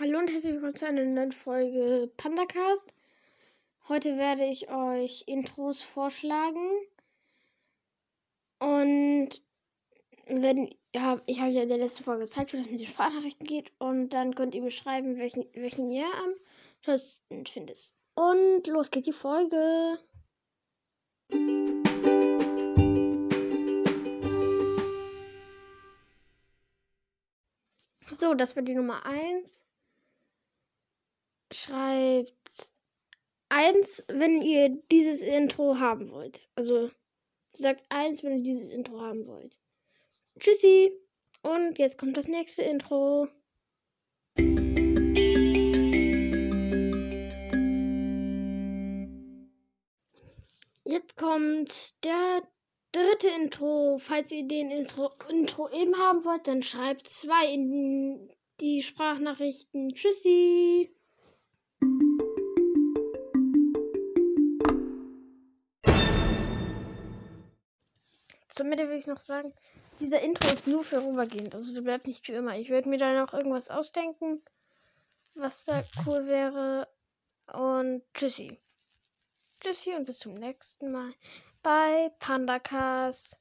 Hallo und herzlich willkommen zu einer neuen Folge Pandacast. Heute werde ich euch Intros vorschlagen. Und wenn, ja, ich habe ja in der letzten Folge gezeigt, wie das mit den Sprachnachrichten geht. Und dann könnt ihr beschreiben, welchen, welchen ihr am tollsten findet. Und los geht die Folge. So, das war die Nummer 1 schreibt eins, wenn ihr dieses Intro haben wollt. Also sagt eins, wenn ihr dieses Intro haben wollt. Tschüssi. Und jetzt kommt das nächste Intro. Jetzt kommt der dritte Intro. Falls ihr den Intro, Intro eben haben wollt, dann schreibt zwei in die Sprachnachrichten. Tschüssi. Zum Ende will ich noch sagen, dieser Intro ist nur vorübergehend. Also der bleibt nicht für immer. Ich werde mir da noch irgendwas ausdenken, was da cool wäre. Und tschüssi. Tschüssi und bis zum nächsten Mal bei PandaCast.